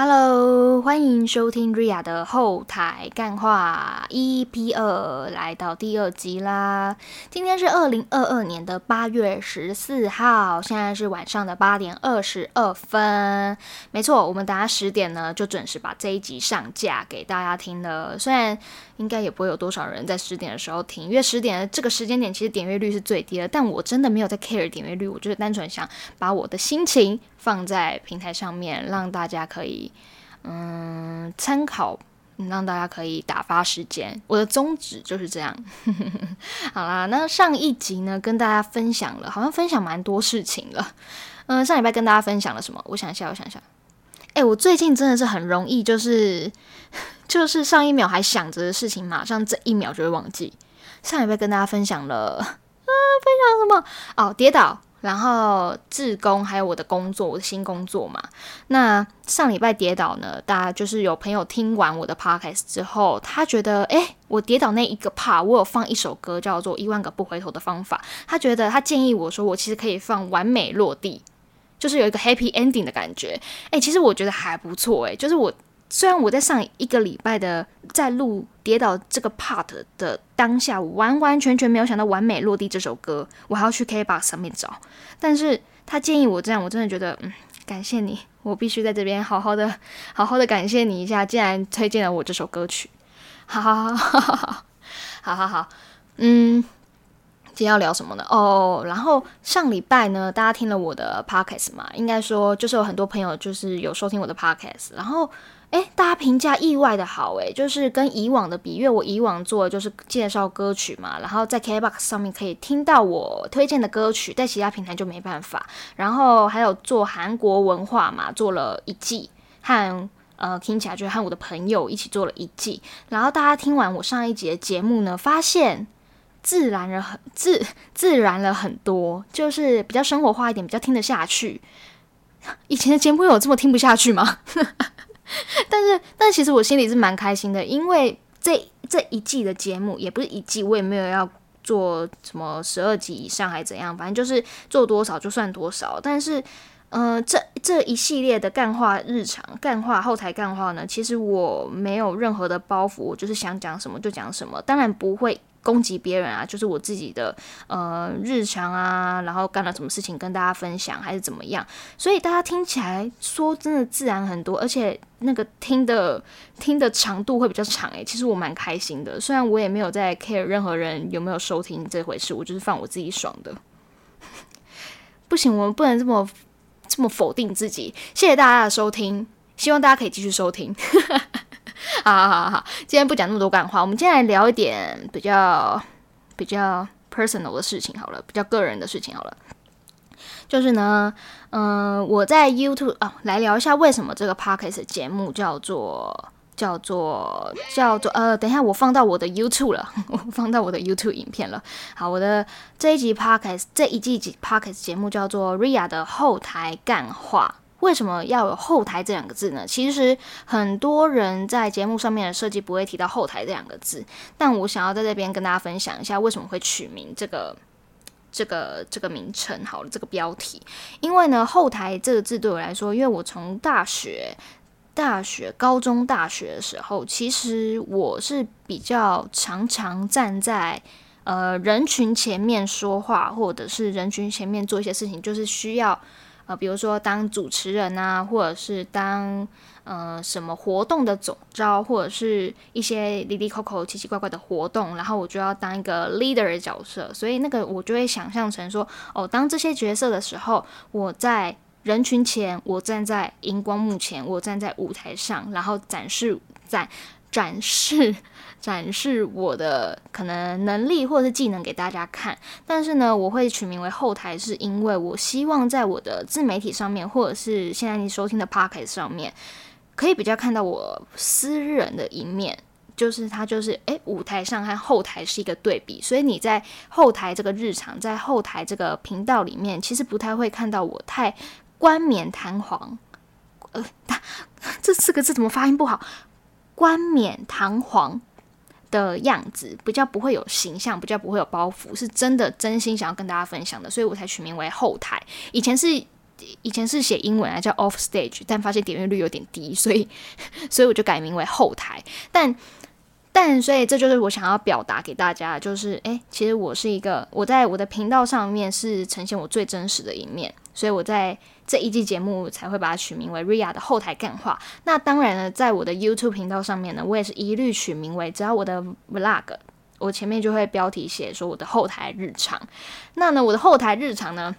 Hello，欢迎收听 Ria 的后台干话 EP 二，来到第二集啦。今天是二零二二年的八月十四号，现在是晚上的八点二十二分。没错，我们等下十点呢就准时把这一集上架给大家听了。虽然应该也不会有多少人在十点的时候听，因为十点这个时间点其实点阅率是最低的。但我真的没有在 care 点阅率，我就是单纯想把我的心情放在平台上面，让大家可以。嗯，参考，让大家可以打发时间。我的宗旨就是这样。好啦，那上一集呢，跟大家分享了，好像分享蛮多事情了。嗯，上礼拜跟大家分享了什么？我想一下，我想一下。哎，我最近真的是很容易，就是就是上一秒还想着的事情，马上这一秒就会忘记。上礼拜跟大家分享了，啊，分享什么？哦，跌倒。然后，自工还有我的工作，我的新工作嘛。那上礼拜跌倒呢，大家就是有朋友听完我的 podcast 之后，他觉得，诶，我跌倒那一个 part，我有放一首歌叫做《一万个不回头的方法》。他觉得，他建议我说，我其实可以放《完美落地》，就是有一个 happy ending 的感觉。诶，其实我觉得还不错。诶，就是我。虽然我在上一个礼拜的在录跌倒这个 part 的当下，我完完全全没有想到完美落地这首歌，我还要去 K box 上面找。但是他建议我这样，我真的觉得，嗯，感谢你，我必须在这边好好的、好好的感谢你一下，竟然推荐了我这首歌曲。好好好好好好好好，嗯，今天要聊什么呢？哦，然后上礼拜呢，大家听了我的 podcast 嘛，应该说就是有很多朋友就是有收听我的 podcast，然后。哎，大家评价意外的好哎，就是跟以往的比，因为我以往做的就是介绍歌曲嘛，然后在 KBox 上面可以听到我推荐的歌曲，在其他平台就没办法。然后还有做韩国文化嘛，做了一季，和呃听起来就是和我的朋友一起做了一季。然后大家听完我上一节节目呢，发现自然了很自自然了很多，就是比较生活化一点，比较听得下去。以前的节目有这么听不下去吗？但是，但其实我心里是蛮开心的，因为这这一季的节目也不是一季，我也没有要做什么十二集以上还怎样，反正就是做多少就算多少。但是，嗯，这这一系列的干话日常、干话后台干话呢，其实我没有任何的包袱，我就是想讲什么就讲什么，当然不会。攻击别人啊，就是我自己的呃日常啊，然后干了什么事情跟大家分享还是怎么样，所以大家听起来说真的自然很多，而且那个听的听的长度会比较长诶，其实我蛮开心的，虽然我也没有在 care 任何人有没有收听这回事，我就是放我自己爽的。不行，我们不能这么这么否定自己。谢谢大家的收听，希望大家可以继续收听。好好好好，今天不讲那么多干话，我们今天来聊一点比较比较 personal 的事情好了，比较个人的事情好了。就是呢，嗯，我在 YouTube 啊，来聊一下为什么这个 podcast 节目叫做叫做叫做呃，等一下我放到我的 YouTube 了，我 放到我的 YouTube 影片了。好，我的这一集 podcast 这一季 podcast 节目叫做 Ria 的后台干话。为什么要有后台这两个字呢？其实很多人在节目上面的设计不会提到后台这两个字，但我想要在这边跟大家分享一下为什么会取名这个这个这个名称。好了，这个标题，因为呢，后台这个字对我来说，因为我从大学、大学、高中、大学的时候，其实我是比较常常站在呃人群前面说话，或者是人群前面做一些事情，就是需要。啊，比如说当主持人啊，或者是当呃什么活动的总招，或者是一些离离口口、奇奇怪怪的活动，然后我就要当一个 leader 的角色，所以那个我就会想象成说，哦，当这些角色的时候，我在人群前，我站在荧光幕前，我站在舞台上，然后展示在展示。展示我的可能能力或者是技能给大家看，但是呢，我会取名为后台，是因为我希望在我的自媒体上面，或者是现在你收听的 p o c k e t 上面，可以比较看到我私人的一面，就是它就是诶，舞台上和后台是一个对比，所以你在后台这个日常，在后台这个频道里面，其实不太会看到我太冠冕堂皇，呃，这四个字怎么发音不好？冠冕堂皇。的样子比较不会有形象，比较不会有包袱，是真的真心想要跟大家分享的，所以我才取名为后台。以前是以前是写英文啊，叫 off stage，但发现点阅率有点低，所以 所以我就改名为后台。但但所以这就是我想要表达给大家，就是诶，其实我是一个我在我的频道上面是呈现我最真实的一面，所以我在这一季节目才会把它取名为 Ria 的后台干话。那当然呢，在我的 YouTube 频道上面呢，我也是一律取名为只要我的 Vlog，我前面就会标题写说我的后台日常。那呢，我的后台日常呢？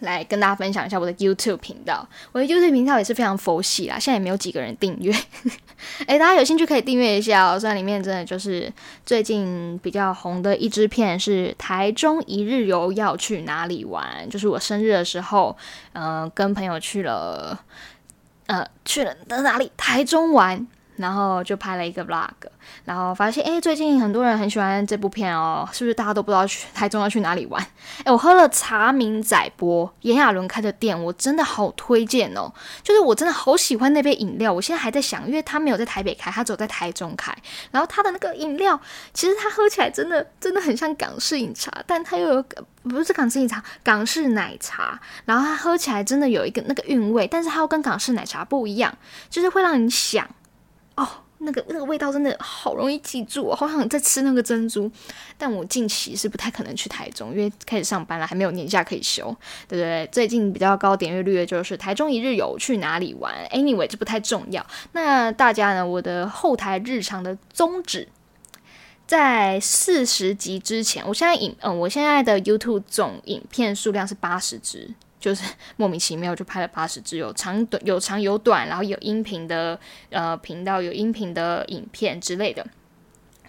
来跟大家分享一下我的 YouTube 频道，我的 YouTube 频道也是非常佛系啦，现在也没有几个人订阅。诶，大家有兴趣可以订阅一下哦。虽然里面真的就是最近比较红的一支片是台中一日游要去哪里玩，就是我生日的时候，嗯，跟朋友去了，呃，去了哪里？台中玩。然后就拍了一个 vlog，然后发现哎，最近很多人很喜欢这部片哦，是不是大家都不知道去台中要去哪里玩？哎，我喝了茶明仔波炎亚纶开的店，我真的好推荐哦，就是我真的好喜欢那杯饮料，我现在还在想，因为他没有在台北开，他只有在台中开，然后他的那个饮料，其实他喝起来真的真的很像港式饮茶，但他又有不是港式饮茶，港式奶茶，然后它喝起来真的有一个那个韵味，但是它又跟港式奶茶不一样，就是会让你想。哦，那个那个味道真的好容易记住，我好想再吃那个珍珠。但我近期是不太可能去台中，因为开始上班了，还没有年假可以休，对不对？最近比较高点阅率的就是台中一日游去哪里玩？Anyway，这不太重要。那大家呢？我的后台日常的宗旨，在四十集之前，我现在影嗯，我现在的 YouTube 总影片数量是八十支。就是 莫名其妙就拍了八十支，有长短有长有短，然后有音频的呃频道，有音频的影片之类的。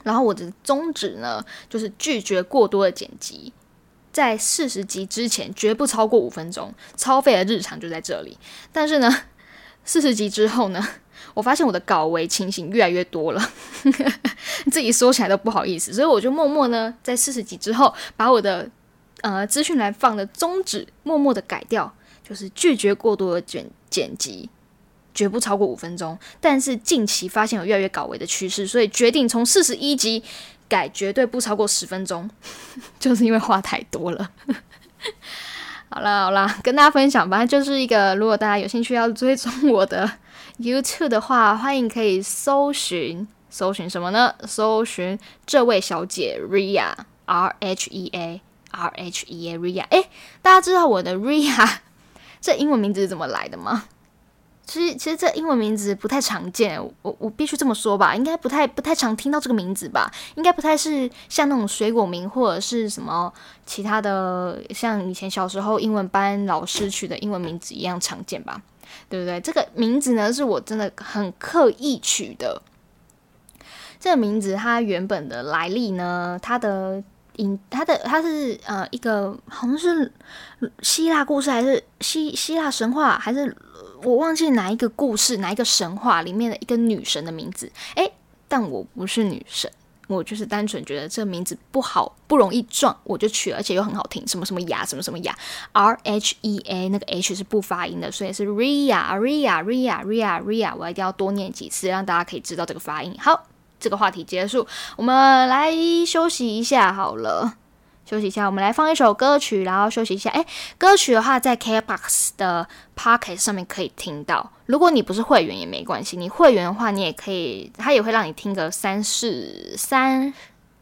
然后我的宗旨呢，就是拒绝过多的剪辑，在四十集之前绝不超过五分钟，超费的日常就在这里。但是呢，四十集之后呢，我发现我的稿为情形越来越多了，自己说起来都不好意思，所以我就默默呢，在四十集之后把我的。呃，资讯来放的宗旨，默默的改掉，就是拒绝过多的剪剪辑，绝不超过五分钟。但是近期发现有越来越搞维的趋势，所以决定从四十一集改，绝对不超过十分钟，就是因为话太多了。好啦好啦，跟大家分享吧，就是一个如果大家有兴趣要追踪我的 YouTube 的话，欢迎可以搜寻搜寻什么呢？搜寻这位小姐 Ria R H E A。R H E A Ria，哎，大家知道我的 Ria 这英文名字是怎么来的吗？其实，其实这英文名字不太常见，我我必须这么说吧，应该不太不太常听到这个名字吧，应该不太是像那种水果名或者是什么其他的，像以前小时候英文班老师取的英文名字一样常见吧？对不对？这个名字呢，是我真的很刻意取的。这个名字它原本的来历呢，它的。引他的他是呃一个好像是希腊故事还是希希腊神话还是我忘记哪一个故事哪一个神话里面的一个女神的名字诶，但我不是女神，我就是单纯觉得这个名字不好不容易撞，我就取，而且又很好听，什么什么雅什么什么雅，R H E A 那个 H 是不发音的，所以是 Ria Ria Ria Ria Ria，我一定要多念几次，让大家可以知道这个发音。好。这个话题结束，我们来休息一下好了。休息一下，我们来放一首歌曲，然后休息一下。哎，歌曲的话在 KBox 的 Pocket 上面可以听到。如果你不是会员也没关系，你会员的话，你也可以，它也会让你听个三四三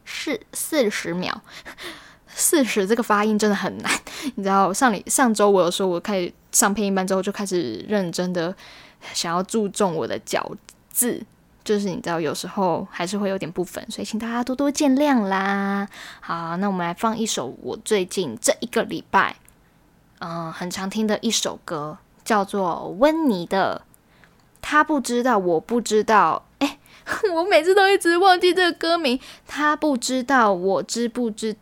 四四十秒。四十这个发音真的很难，你知道？上里上周我有说，我开始上配音班之后，就开始认真的想要注重我的咬字。就是你知道，有时候还是会有点不分，所以请大家多多见谅啦。好，那我们来放一首我最近这一个礼拜，嗯，很常听的一首歌，叫做温妮的。他不知道，我不知道。哎，我每次都一直忘记这个歌名。他不知道，我知不知？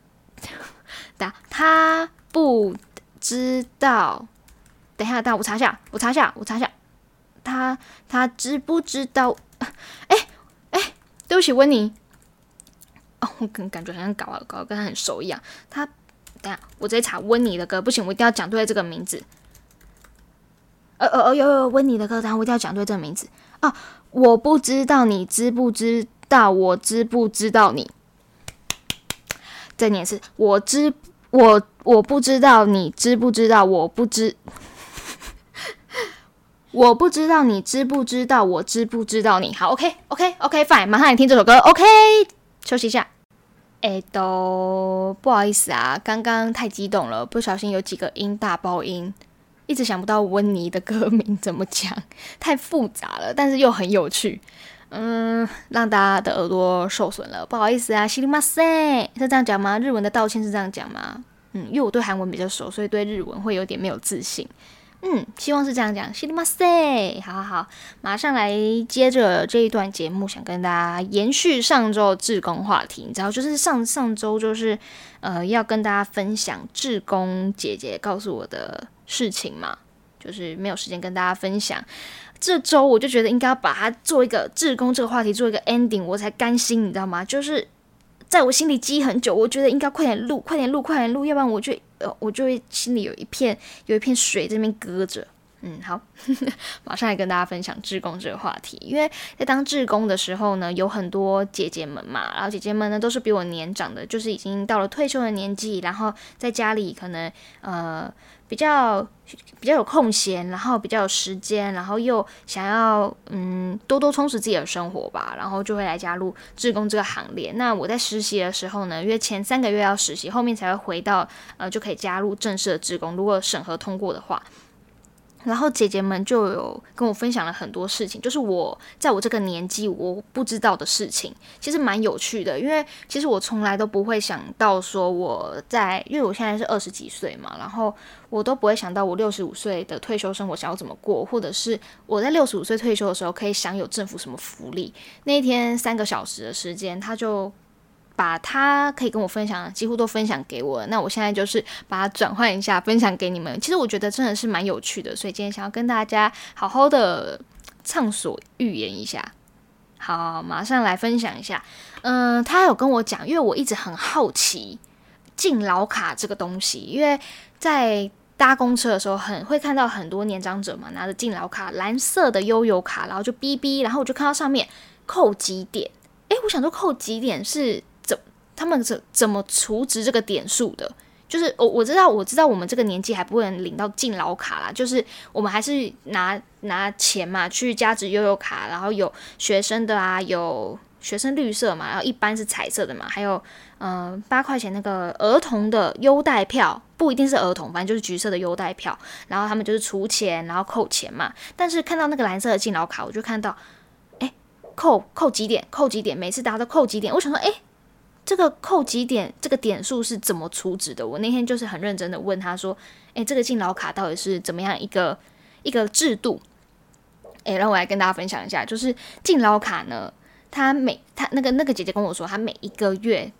答，他不知道。等一下，等我查一下，我查一下，我查一下。他他知不知道？哎哎，对不起，温妮。哦，我感感觉好像搞啊搞跟他很熟一样。他，等下我直接查温妮的歌，不行，我一定要讲对这个名字。呃呃呃，有有温妮的歌，但我一定要讲对这个名字啊！我不知道你知不知道，我知不知道你。再念一次，我知我我不知道你知不知道，我不知。我不知道你知不知道，我知不知道你。好，OK，OK，OK，Fine，马上来听这首歌。OK，休息一下。哎，都不好意思啊，刚刚太激动了，不小心有几个音大爆音，一直想不到温妮的歌名怎么讲，太复杂了，但是又很有趣。嗯，让大家的耳朵受损了，不好意思啊，西里马塞是这样讲吗？日文的道歉是这样讲吗？嗯，因为我对韩文比较熟，所以对日文会有点没有自信。嗯，希望是这样讲。西里马塞，好好好，马上来接着这一段节目，想跟大家延续上周志工话题。你知道，就是上上周就是呃，要跟大家分享志工姐姐告诉我的事情嘛，就是没有时间跟大家分享。这周我就觉得应该要把它做一个志工这个话题做一个 ending，我才甘心，你知道吗？就是在我心里积很久，我觉得应该快点录，快点录，快点录，要不然我就呃，我就会心里有一片有一片水这边搁着。嗯，好，马上来跟大家分享志工这个话题。因为在当志工的时候呢，有很多姐姐们嘛，然后姐姐们呢都是比我年长的，就是已经到了退休的年纪，然后在家里可能呃。比较比较有空闲，然后比较有时间，然后又想要嗯多多充实自己的生活吧，然后就会来加入志工这个行列。那我在实习的时候呢，因为前三个月要实习，后面才会回到呃就可以加入正式的志工。如果审核通过的话。然后姐姐们就有跟我分享了很多事情，就是我在我这个年纪我不知道的事情，其实蛮有趣的。因为其实我从来都不会想到说我在，因为我现在是二十几岁嘛，然后我都不会想到我六十五岁的退休生活想要怎么过，或者是我在六十五岁退休的时候可以享有政府什么福利。那一天三个小时的时间，他就。把他可以跟我分享，几乎都分享给我。那我现在就是把它转换一下，分享给你们。其实我觉得真的是蛮有趣的，所以今天想要跟大家好好的畅所欲言一下。好，马上来分享一下。嗯，他有跟我讲，因为我一直很好奇敬老卡这个东西，因为在搭公车的时候，很会看到很多年长者嘛，拿着敬老卡，蓝色的悠游卡，然后就哔哔，然后我就看到上面扣几点。诶，我想说扣几点是。他们怎怎么储值这个点数的？就是我我知道我知道我们这个年纪还不会领到敬老卡啦，就是我们还是拿拿钱嘛去加值悠悠卡，然后有学生的啊，有学生绿色嘛，然后一般是彩色的嘛，还有嗯八块钱那个儿童的优待票，不一定是儿童，反正就是橘色的优待票，然后他们就是除钱然后扣钱嘛。但是看到那个蓝色的敬老卡，我就看到哎扣扣几点扣几点，每次大家都扣几点，我想说哎。这个扣几点？这个点数是怎么储值的？我那天就是很认真的问他说：“诶，这个敬老卡到底是怎么样一个一个制度？”诶，让我来跟大家分享一下，就是敬老卡呢，他每他那个那个姐姐跟我说，他每一个月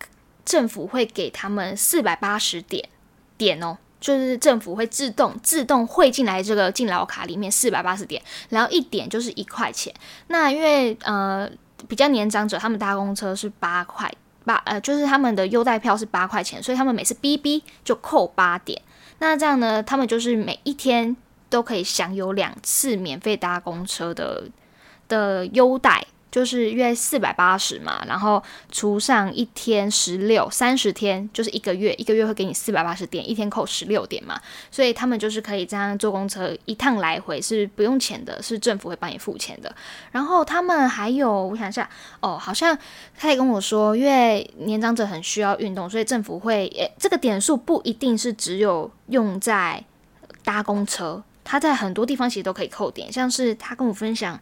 政府会给他们四百八十点点哦，就是政府会自动自动汇进来这个敬老卡里面四百八十点，然后一点就是一块钱。那因为呃比较年长者，他们搭公车是八块。八呃，就是他们的优待票是八块钱，所以他们每次 BB 就扣八点。那这样呢，他们就是每一天都可以享有两次免费搭公车的的优待。就是约四百八十嘛，然后除上一天十六，三十天就是一个月，一个月会给你四百八十点，一天扣十六点嘛，所以他们就是可以这样坐公车一趟来回是不用钱的，是政府会帮你付钱的。然后他们还有，我想一下，哦，好像他也跟我说，因为年长者很需要运动，所以政府会，诶，这个点数不一定是只有用在搭公车，他在很多地方其实都可以扣点，像是他跟我分享。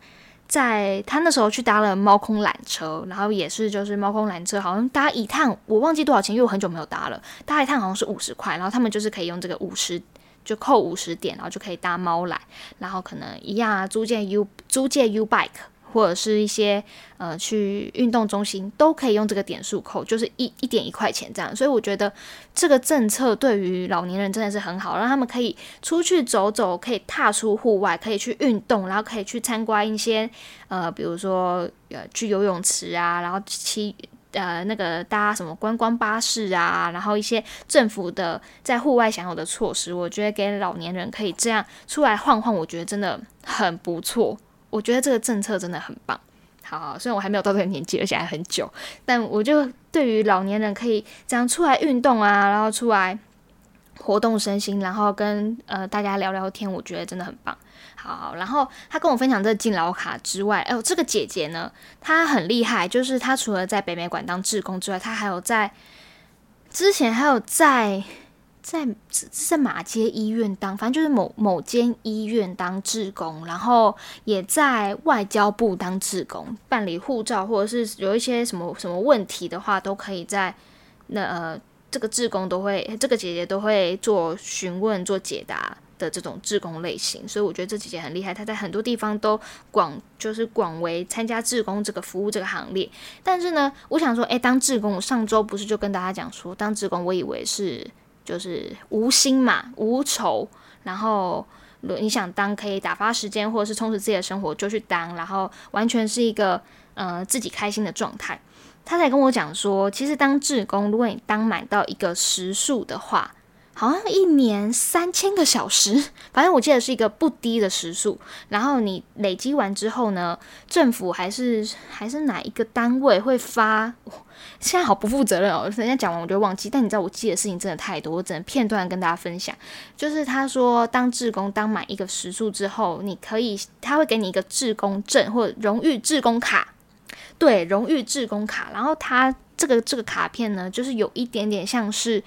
在他那时候去搭了猫空缆车，然后也是就是猫空缆车，好像搭一趟我忘记多少钱，因为我很久没有搭了。搭一趟好像是五十块，然后他们就是可以用这个五十就扣五十点，然后就可以搭猫缆，然后可能一样啊，租借 U 租借 U bike。或者是一些呃去运动中心都可以用这个点数扣，就是一一点一块钱这样，所以我觉得这个政策对于老年人真的是很好，让他们可以出去走走，可以踏出户外，可以去运动，然后可以去参观一些呃，比如说呃去游泳池啊，然后骑呃那个搭什么观光巴士啊，然后一些政府的在户外享有的措施，我觉得给老年人可以这样出来晃晃，我觉得真的很不错。我觉得这个政策真的很棒。好，虽然我还没有到这个年纪，而且还很久，但我就对于老年人可以这样出来运动啊，然后出来活动身心，然后跟呃大家聊聊天，我觉得真的很棒。好，然后他跟我分享这个敬老卡之外，哎呦，这个姐姐呢，她很厉害，就是她除了在北美馆当志工之外，她还有在之前还有在在在马街医院当，反正就是某某间医院当志工，然后也在外交部当志工，办理护照或者是有一些什么什么问题的话，都可以在那呃这个志工都会，这个姐姐都会做询问做解答。的这种志工类型，所以我觉得这姐姐很厉害，她在很多地方都广就是广为参加志工这个服务这个行列。但是呢，我想说，诶，当志工，我上周不是就跟大家讲说，当志工，我以为是就是无心嘛，无愁，然后你想当可以打发时间或者是充实自己的生活就去当，然后完全是一个呃自己开心的状态。他才跟我讲说，其实当志工，如果你当买到一个时数的话。好像一年三千个小时，反正我记得是一个不低的时数。然后你累积完之后呢，政府还是还是哪一个单位会发？现在好不负责任哦，人家讲完我就忘记。但你知道我记的事情真的太多，我只能片段跟大家分享。就是他说，当志工当满一个时数之后，你可以他会给你一个志工证或荣誉志工卡，对，荣誉志工卡。然后他这个这个卡片呢，就是有一点点像是。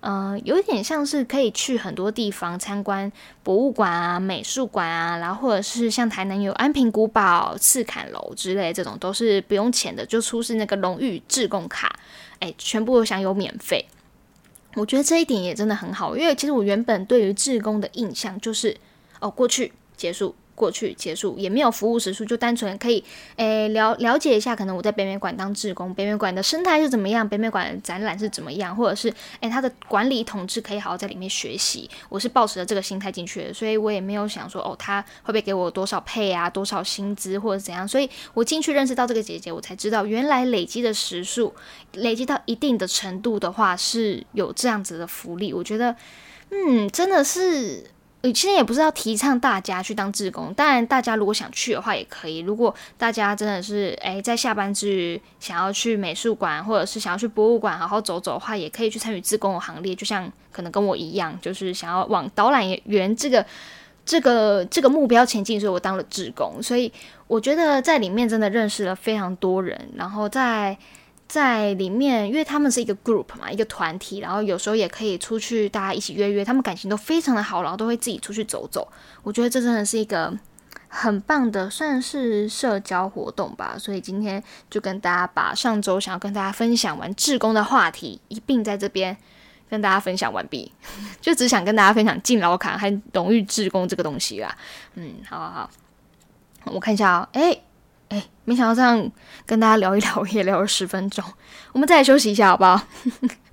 呃，有一点像是可以去很多地方参观博物馆啊、美术馆啊，然后或者是像台南有安平古堡、赤坎楼之类，这种都是不用钱的，就出示那个荣誉志工卡，哎，全部享有免费。我觉得这一点也真的很好，因为其实我原本对于志工的印象就是，哦，过去结束。过去结束也没有服务时数，就单纯可以诶了了解一下，可能我在北美馆当志工，北美馆的生态是怎么样，北美馆的展览是怎么样，或者是诶它的管理统治可以好好在里面学习。我是抱持着这个心态进去的，所以我也没有想说哦，他会不会给我多少配啊，多少薪资或者怎样。所以我进去认识到这个姐姐，我才知道原来累积的时数累积到一定的程度的话是有这样子的福利。我觉得嗯，真的是。呃，其实也不是要提倡大家去当志工，当然大家如果想去的话也可以。如果大家真的是诶在下班之余想要去美术馆或者是想要去博物馆好好走走的话，也可以去参与志工的行列。就像可能跟我一样，就是想要往导览员这个这个这个目标前进，所以我当了志工。所以我觉得在里面真的认识了非常多人，然后在。在里面，因为他们是一个 group 嘛，一个团体，然后有时候也可以出去，大家一起约约，他们感情都非常的好，然后都会自己出去走走。我觉得这真的是一个很棒的，算是社交活动吧。所以今天就跟大家把上周想要跟大家分享完志工的话题一并在这边跟大家分享完毕，就只想跟大家分享敬老卡和荣誉志工这个东西啦。嗯，好好好，我看一下啊，哎。哎，没想到这样跟大家聊一聊，也聊了十分钟。我们再来休息一下，好不好？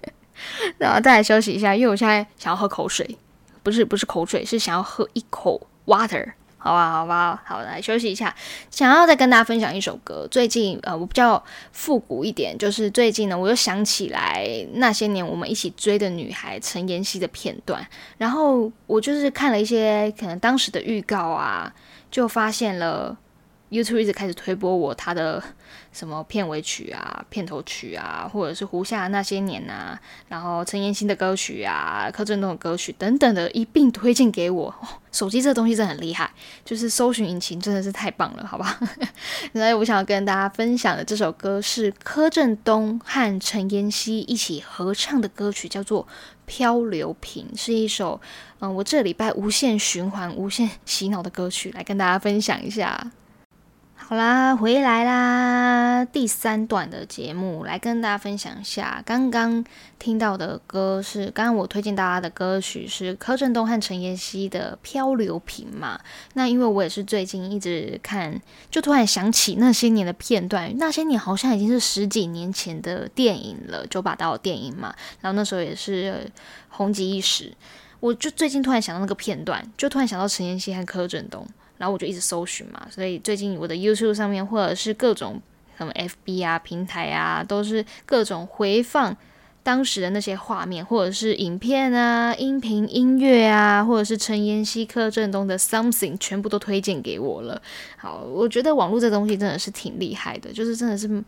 然后再来休息一下，因为我现在想要喝口水，不是不是口水，是想要喝一口 water，好吧，好吧，好，来休息一下。想要再跟大家分享一首歌，最近呃，我比较复古一点，就是最近呢，我又想起来那些年我们一起追的女孩陈妍希的片段，然后我就是看了一些可能当时的预告啊，就发现了。YouTube 一直开始推播我他的什么片尾曲啊、片头曲啊，或者是胡夏那些年啊，然后陈妍希的歌曲啊、柯震东的歌曲等等的一并推荐给我。手机这东西真的很厉害，就是搜寻引擎真的是太棒了，好吧？所以我想要跟大家分享的这首歌是柯震东和陈妍希一起合唱的歌曲，叫做《漂流瓶》，是一首嗯我这礼拜无限循环、无限洗脑的歌曲，来跟大家分享一下。好啦，回来啦！第三段的节目来跟大家分享一下，刚刚听到的歌是刚刚我推荐大家的歌曲是柯震东和陈妍希的《漂流瓶》嘛？那因为我也是最近一直看，就突然想起那些年的片段，那些年好像已经是十几年前的电影了，九把刀的电影嘛。然后那时候也是红极一时，我就最近突然想到那个片段，就突然想到陈妍希和柯震东。然后我就一直搜寻嘛，所以最近我的 YouTube 上面或者是各种什么 FB 啊平台啊，都是各种回放当时的那些画面，或者是影片啊、音频、音乐啊，或者是陈妍希、柯震东的 Something，全部都推荐给我了。好，我觉得网络这东西真的是挺厉害的，就是真的是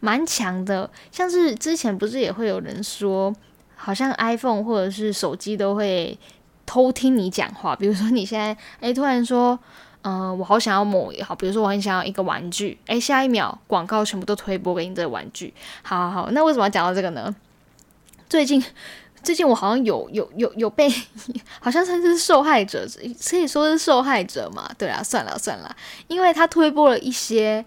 蛮强的。像是之前不是也会有人说，好像 iPhone 或者是手机都会。偷听你讲话。比如说你现在诶突然说，嗯，我好想要某也好，比如说我很想要一个玩具，诶，下一秒广告全部都推播给你这个玩具。好好好，那为什么要讲到这个呢？最近。最近我好像有有有有被，好像算是受害者，可以说是受害者嘛？对啊，算了算了，因为他推播了一些，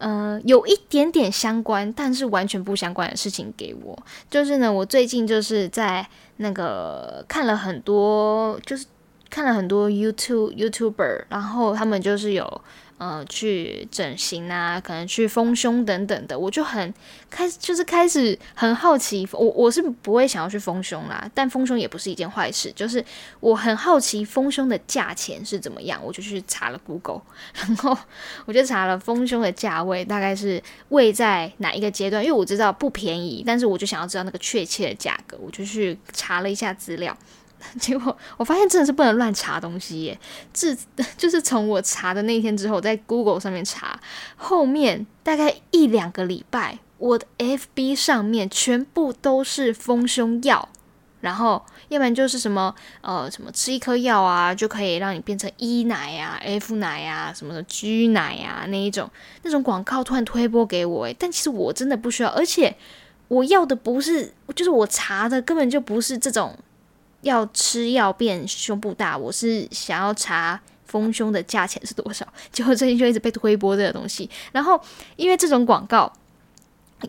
嗯，有一点点相关，但是完全不相关的事情给我。就是呢，我最近就是在那个看了很多，就是看了很多 YouTube YouTuber，然后他们就是有。呃，去整形啊，可能去丰胸等等的，我就很开始，就是开始很好奇。我我是不会想要去丰胸啦，但丰胸也不是一件坏事。就是我很好奇丰胸的价钱是怎么样，我就去查了 Google，然后我就查了丰胸的价位大概是位在哪一个阶段，因为我知道不便宜，但是我就想要知道那个确切的价格，我就去查了一下资料。结果我发现真的是不能乱查东西耶！自 就是从我查的那天之后，在 Google 上面查，后面大概一两个礼拜，我的 FB 上面全部都是丰胸药，然后要不然就是什么呃什么吃一颗药啊，就可以让你变成 E 奶啊、F 奶啊、什么的 G 奶啊那一种那种广告突然推播给我诶，但其实我真的不需要，而且我要的不是，就是我查的根本就不是这种。要吃药变胸部大，我是想要查丰胸的价钱是多少。结果最近就一直被推播这个东西，然后因为这种广告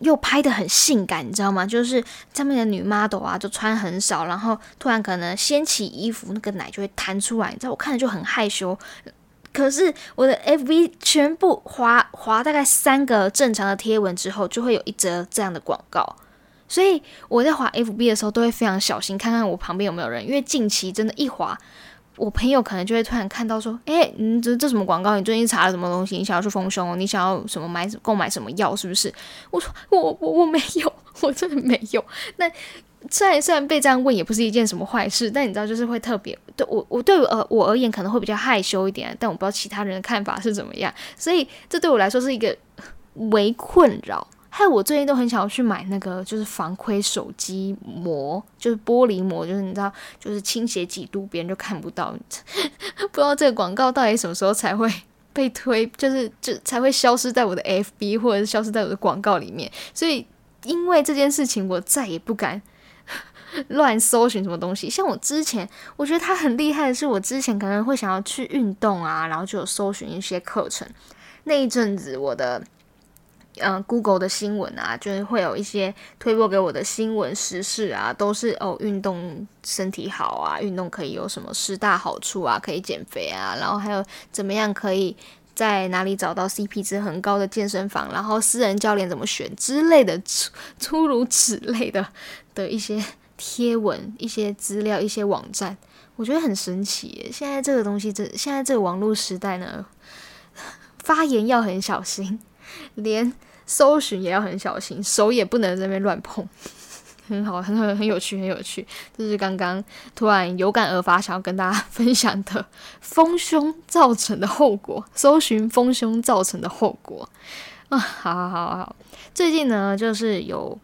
又拍的很性感，你知道吗？就是上面的女 model 啊，就穿很少，然后突然可能掀起衣服，那个奶就会弹出来，你知道，我看着就很害羞。可是我的 FV 全部滑滑大概三个正常的贴文之后，就会有一则这样的广告。所以我在滑 FB 的时候都会非常小心，看看我旁边有没有人，因为近期真的，一滑，我朋友可能就会突然看到说：“哎，你这这什么广告？你最近查了什么东西？你想要去丰胸？你想要什么买购买什么药？是不是？” 我说：“我我我没有，我真的没有。”那虽然虽然被这样问也不是一件什么坏事，但你知道，就是会特别对我我对我我而言可能会比较害羞一点，但我不知道其他人的看法是怎么样，所以这对我来说是一个为困扰。害我最近都很想要去买那个，就是防窥手机膜，就是玻璃膜，就是你知道，就是倾斜几度别人就看不到。不知道这个广告到底什么时候才会 被推，就是就才会消失在我的 FB 或者是消失在我的广告里面。所以因为这件事情，我再也不敢 乱搜寻什么东西。像我之前，我觉得他很厉害的是，我之前可能会想要去运动啊，然后就有搜寻一些课程。那一阵子我的。嗯，Google 的新闻啊，就是会有一些推播给我的新闻时事啊，都是哦，运动身体好啊，运动可以有什么十大好处啊，可以减肥啊，然后还有怎么样可以在哪里找到 CP 值很高的健身房，然后私人教练怎么选之类的，诸诸如此类的的一些贴文、一些资料、一些网站，我觉得很神奇。现在这个东西，这现在这个网络时代呢，发言要很小心。连搜寻也要很小心，手也不能在那边乱碰。很好，很很很有趣，很有趣。这是刚刚突然有感而发，想要跟大家分享的丰胸造成的后果。搜寻丰胸造成的后果 啊，好好好好。最近呢，就是有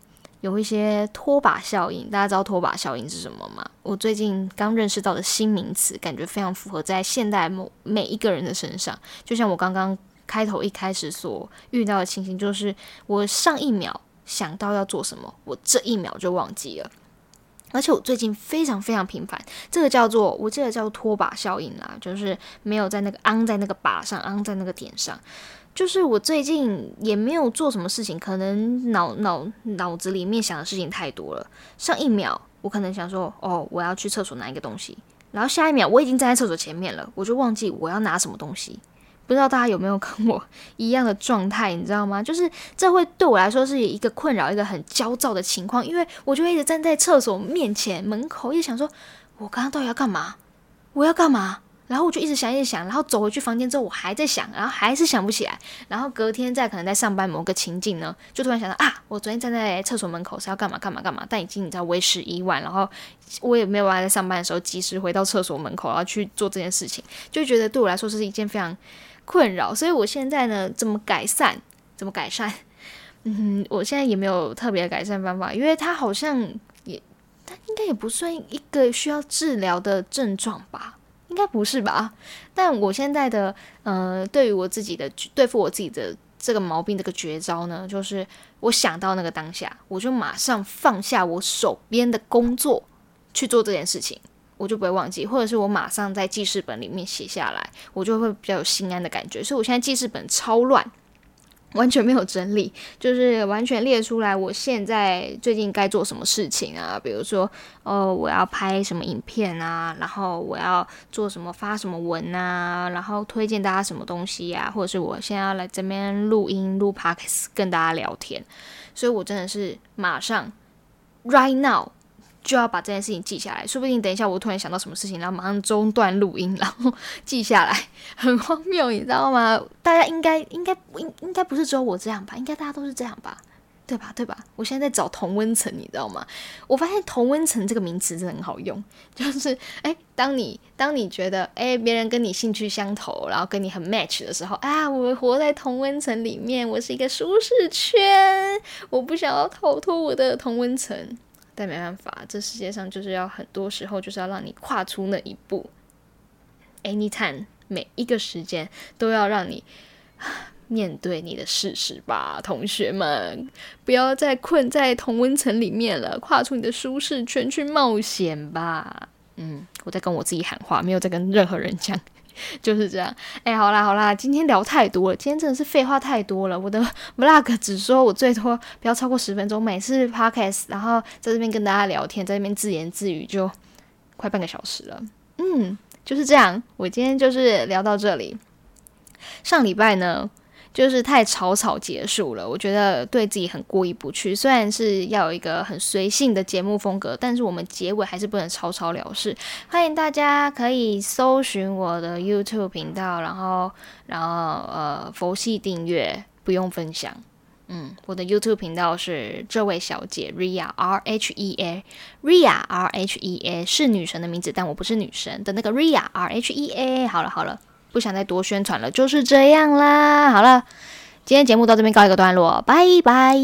有一些拖把效应。大家知道拖把效应是什么吗？我最近刚认识到的新名词，感觉非常符合在现代某每一个人的身上。就像我刚刚。开头一开始所遇到的情形，就是我上一秒想到要做什么，我这一秒就忘记了。而且我最近非常非常频繁，这个叫做我记得叫做拖把效应啦，就是没有在那个昂在那个把上，昂在那个点上。就是我最近也没有做什么事情，可能脑脑脑子里面想的事情太多了。上一秒我可能想说，哦，我要去厕所拿一个东西，然后下一秒我已经站在厕所前面了，我就忘记我要拿什么东西。不知道大家有没有跟我一样的状态，你知道吗？就是这会对我来说是一个困扰，一个很焦躁的情况，因为我就一直站在厕所面前门口，一直想说，我刚刚到底要干嘛？我要干嘛？然后我就一直想，一直想，然后走回去房间之后，我还在想，然后还是想不起来。然后隔天在可能在上班某个情境呢，就突然想到啊，我昨天站在厕所门口是要干嘛干嘛干嘛，但已经你知道为时已晚，然后我也没有办法在上班的时候及时回到厕所门口，然后去做这件事情，就觉得对我来说是一件非常。困扰，所以我现在呢，怎么改善？怎么改善？嗯，我现在也没有特别的改善方法，因为他好像也，他应该也不算一个需要治疗的症状吧？应该不是吧？但我现在的呃，对于我自己的对付我自己的这个毛病这个绝招呢，就是我想到那个当下，我就马上放下我手边的工作去做这件事情，我就不会忘记，或者是我马上在记事本里面写下来，我就会比较有心安的感觉。所以我现在记事本超乱。完全没有整理，就是完全列出来我现在最近该做什么事情啊？比如说，哦，我要拍什么影片啊，然后我要做什么发什么文啊，然后推荐大家什么东西呀，或者是我现在要来这边录音录 podcast 跟大家聊天，所以我真的是马上 right now。就要把这件事情记下来，说不定等一下我突然想到什么事情，然后马上中断录音，然后记下来，很荒谬，你知道吗？大家应该应该应应该不是只有我这样吧？应该大家都是这样吧？对吧？对吧？我现在在找同温层，你知道吗？我发现同温层这个名词真的很好用，就是哎，当你当你觉得哎别人跟你兴趣相投，然后跟你很 match 的时候啊，我活在同温层里面，我是一个舒适圈，我不想要逃脱我的同温层。但没办法，这世界上就是要很多时候就是要让你跨出那一步。Anytime，每一个时间都要让你 面对你的事实吧，同学们，不要再困在同温层里面了，跨出你的舒适圈去冒险吧。嗯，我在跟我自己喊话，没有在跟任何人讲。就是这样，哎，好啦好啦，今天聊太多了，今天真的是废话太多了。我的 vlog 只说我最多不要超过十分钟，每次 podcast，然后在这边跟大家聊天，在这边自言自语就快半个小时了。嗯，就是这样，我今天就是聊到这里。上礼拜呢？就是太草草结束了，我觉得对自己很过意不去。虽然是要有一个很随性的节目风格，但是我们结尾还是不能草草了事。欢迎大家可以搜寻我的 YouTube 频道，然后，然后呃，佛系订阅，不用分享。嗯，我的 YouTube 频道是这位小姐 Ria R H E A，Ria R H E A 是女神的名字，但我不是女神的那个 Ria R H E A。好了好了。不想再多宣传了，就是这样啦。好了，今天节目到这边告一个段落，拜拜。